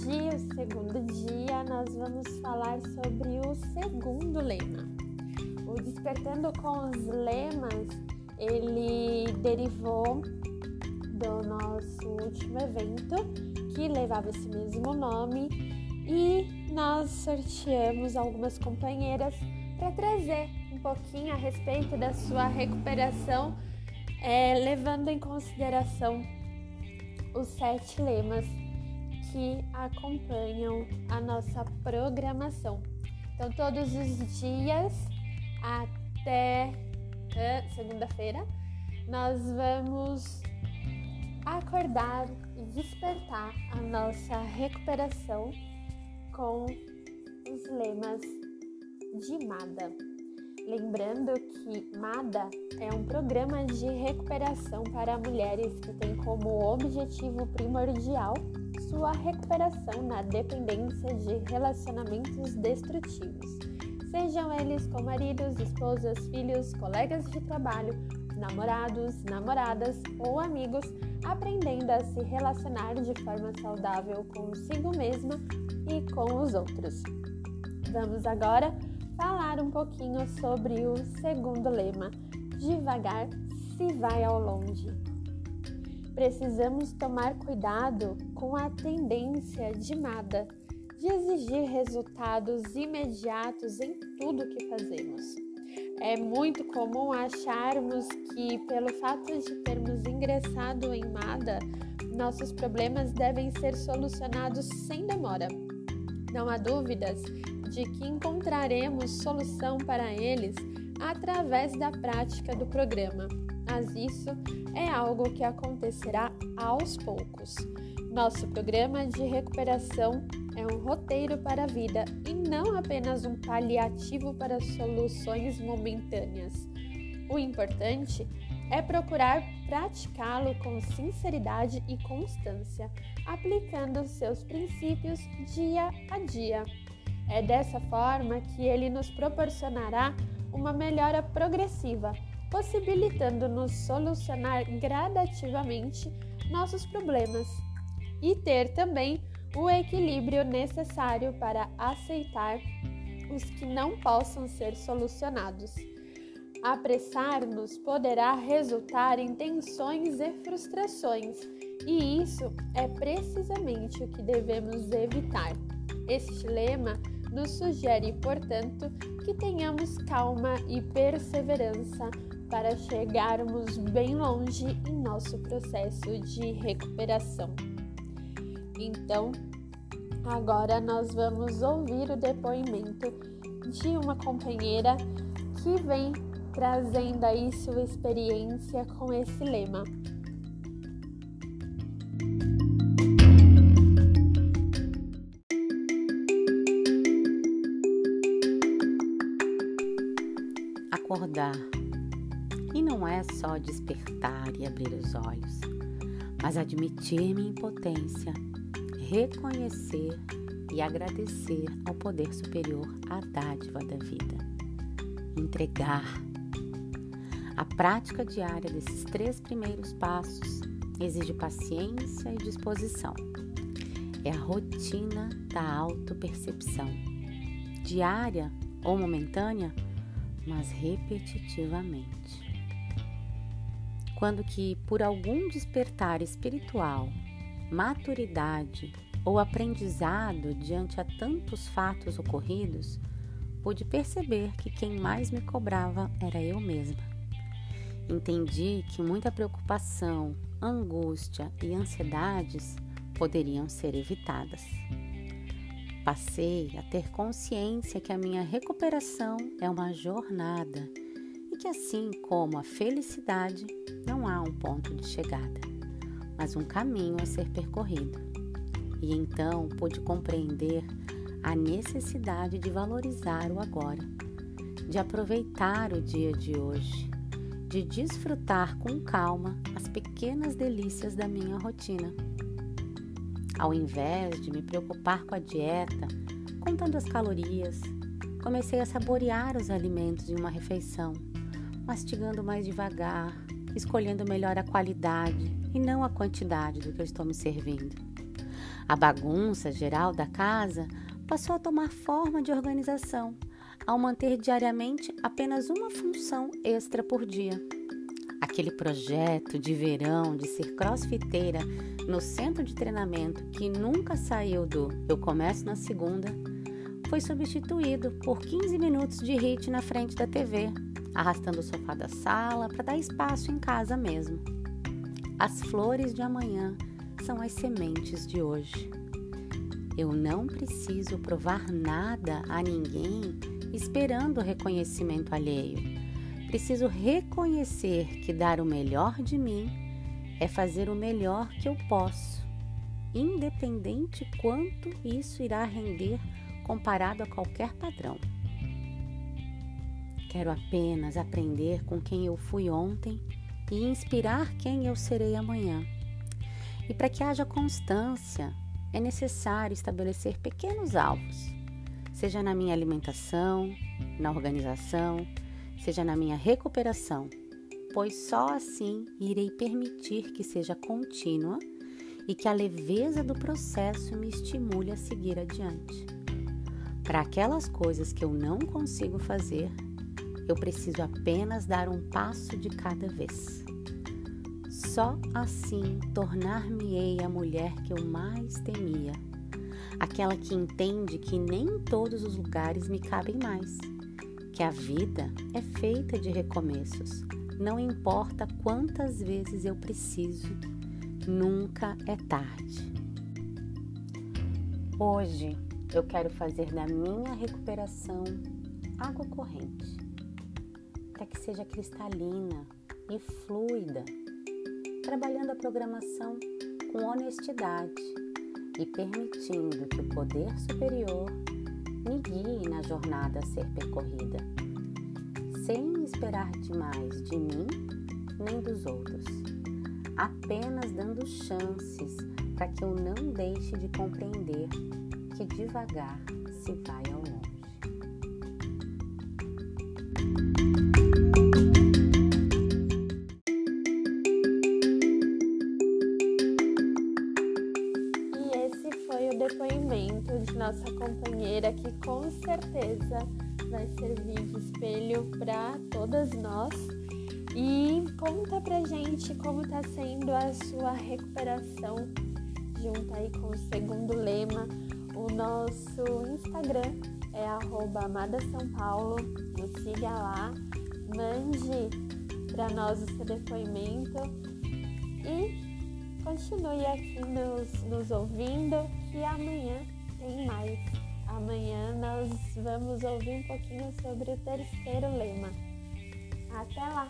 Hoje, o segundo dia, nós vamos falar sobre o segundo lema. O Despertando com os Lemas, ele derivou do nosso último evento, que levava esse mesmo nome, e nós sorteamos algumas companheiras para trazer um pouquinho a respeito da sua recuperação, é, levando em consideração os sete lemas que acompanham a nossa programação. Então, todos os dias até segunda-feira, nós vamos acordar e despertar a nossa recuperação com os lemas de MADA. Lembrando que MADA é um programa de recuperação para mulheres que tem como objetivo primordial sua recuperação na dependência de relacionamentos destrutivos, sejam eles com maridos, esposas, filhos, colegas de trabalho, namorados, namoradas ou amigos, aprendendo a se relacionar de forma saudável consigo mesma e com os outros. Vamos agora falar um pouquinho sobre o segundo lema: devagar se vai ao longe precisamos tomar cuidado com a tendência de nada, de exigir resultados imediatos em tudo que fazemos. É muito comum acharmos que, pelo fato de termos ingressado em MADA, nossos problemas devem ser solucionados sem demora. Não há dúvidas de que encontraremos solução para eles através da prática do programa mas isso é algo que acontecerá aos poucos. Nosso programa de recuperação é um roteiro para a vida e não apenas um paliativo para soluções momentâneas. O importante é procurar praticá-lo com sinceridade e constância, aplicando seus princípios dia a dia. É dessa forma que ele nos proporcionará uma melhora progressiva possibilitando-nos solucionar gradativamente nossos problemas e ter também o equilíbrio necessário para aceitar os que não possam ser solucionados. Apressar-nos poderá resultar em tensões e frustrações, e isso é precisamente o que devemos evitar. Este lema nos sugere, portanto, que tenhamos calma e perseverança para chegarmos bem longe em nosso processo de recuperação. Então, agora nós vamos ouvir o depoimento de uma companheira que vem trazendo aí sua experiência com esse lema. Acordar não é só despertar e abrir os olhos, mas admitir minha impotência, reconhecer e agradecer ao poder superior a dádiva da vida. Entregar. A prática diária desses três primeiros passos exige paciência e disposição. É a rotina da autopercepção, diária ou momentânea, mas repetitivamente quando que por algum despertar espiritual, maturidade ou aprendizado diante a tantos fatos ocorridos, pude perceber que quem mais me cobrava era eu mesma. Entendi que muita preocupação, angústia e ansiedades poderiam ser evitadas. Passei a ter consciência que a minha recuperação é uma jornada que assim como a felicidade, não há um ponto de chegada, mas um caminho a ser percorrido. E então pude compreender a necessidade de valorizar o agora, de aproveitar o dia de hoje, de desfrutar com calma as pequenas delícias da minha rotina. Ao invés de me preocupar com a dieta, contando as calorias, comecei a saborear os alimentos em uma refeição mastigando mais devagar, escolhendo melhor a qualidade e não a quantidade do que eu estou me servindo. A bagunça geral da casa passou a tomar forma de organização, ao manter diariamente apenas uma função extra por dia. Aquele projeto de verão de ser crossfiteira no centro de treinamento que nunca saiu do eu começo na segunda foi substituído por 15 minutos de hit na frente da TV, arrastando o sofá da sala para dar espaço em casa mesmo. As flores de amanhã são as sementes de hoje. Eu não preciso provar nada a ninguém esperando reconhecimento alheio. Preciso reconhecer que dar o melhor de mim é fazer o melhor que eu posso, independente quanto isso irá render comparado a qualquer padrão. Quero apenas aprender com quem eu fui ontem e inspirar quem eu serei amanhã. E para que haja constância, é necessário estabelecer pequenos alvos, seja na minha alimentação, na organização, seja na minha recuperação, pois só assim irei permitir que seja contínua e que a leveza do processo me estimule a seguir adiante. Para aquelas coisas que eu não consigo fazer, eu preciso apenas dar um passo de cada vez. Só assim tornar-me-ei a mulher que eu mais temia, aquela que entende que nem em todos os lugares me cabem mais, que a vida é feita de recomeços, não importa quantas vezes eu preciso, nunca é tarde. Hoje eu quero fazer da minha recuperação água corrente, para que seja cristalina e fluida, trabalhando a programação com honestidade e permitindo que o poder superior me guie na jornada a ser percorrida, sem esperar demais de mim nem dos outros, apenas dando chances para que eu não deixe de compreender que devagar se vai ao longe. Nossa companheira que com certeza vai servir de espelho para todas nós. E conta pra gente como tá sendo a sua recuperação junto aí com o segundo lema o nosso Instagram é @amada_são_paulo. Nos siga lá, mande para nós o seu depoimento e continue aqui nos, nos ouvindo que amanhã tem mais. Amanhã nós vamos ouvir um pouquinho sobre o terceiro lema. Até lá!